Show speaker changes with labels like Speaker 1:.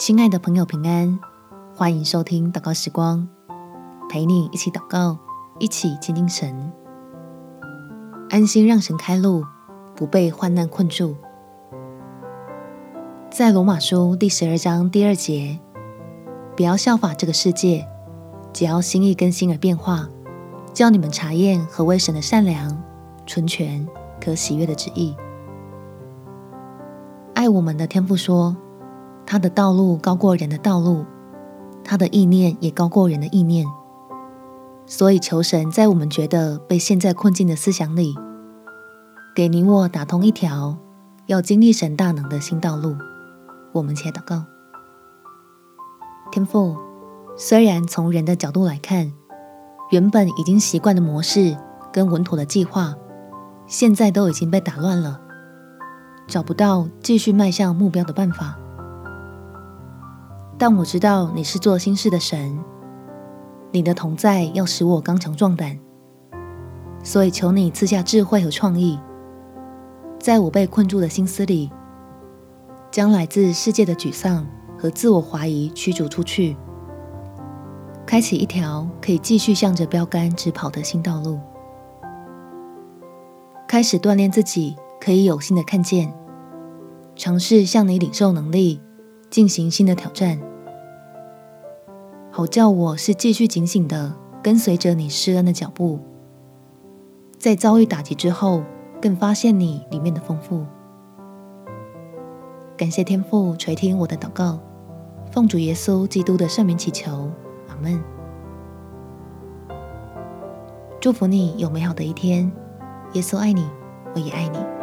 Speaker 1: 亲爱的朋友，平安！欢迎收听祷告时光，陪你一起祷告，一起亲近神，安心让神开路，不被患难困住。在罗马书第十二章第二节，不要效法这个世界，只要心意更新而变化，叫你们查验何为神的善良、纯全、可喜悦的旨意。爱我们的天父说。他的道路高过人的道路，他的意念也高过人的意念。所以求神在我们觉得被陷在困境的思想里，给你我打通一条要经历神大能的新道路。我们且祷告：天父，虽然从人的角度来看，原本已经习惯的模式跟稳妥的计划，现在都已经被打乱了，找不到继续迈向目标的办法。但我知道你是做新事的神，你的同在要使我刚强壮胆，所以求你赐下智慧和创意，在我被困住的心思里，将来自世界的沮丧和自我怀疑驱逐出去，开启一条可以继续向着标杆直跑的新道路，开始锻炼自己，可以有新的看见，尝试向你领受能力，进行新的挑战。好叫我是继续警醒的，跟随着你施恩的脚步，在遭遇打击之后，更发现你里面的丰富。感谢天父垂听我的祷告，奉主耶稣基督的圣名祈求，阿门。祝福你有美好的一天，耶稣爱你，我也爱你。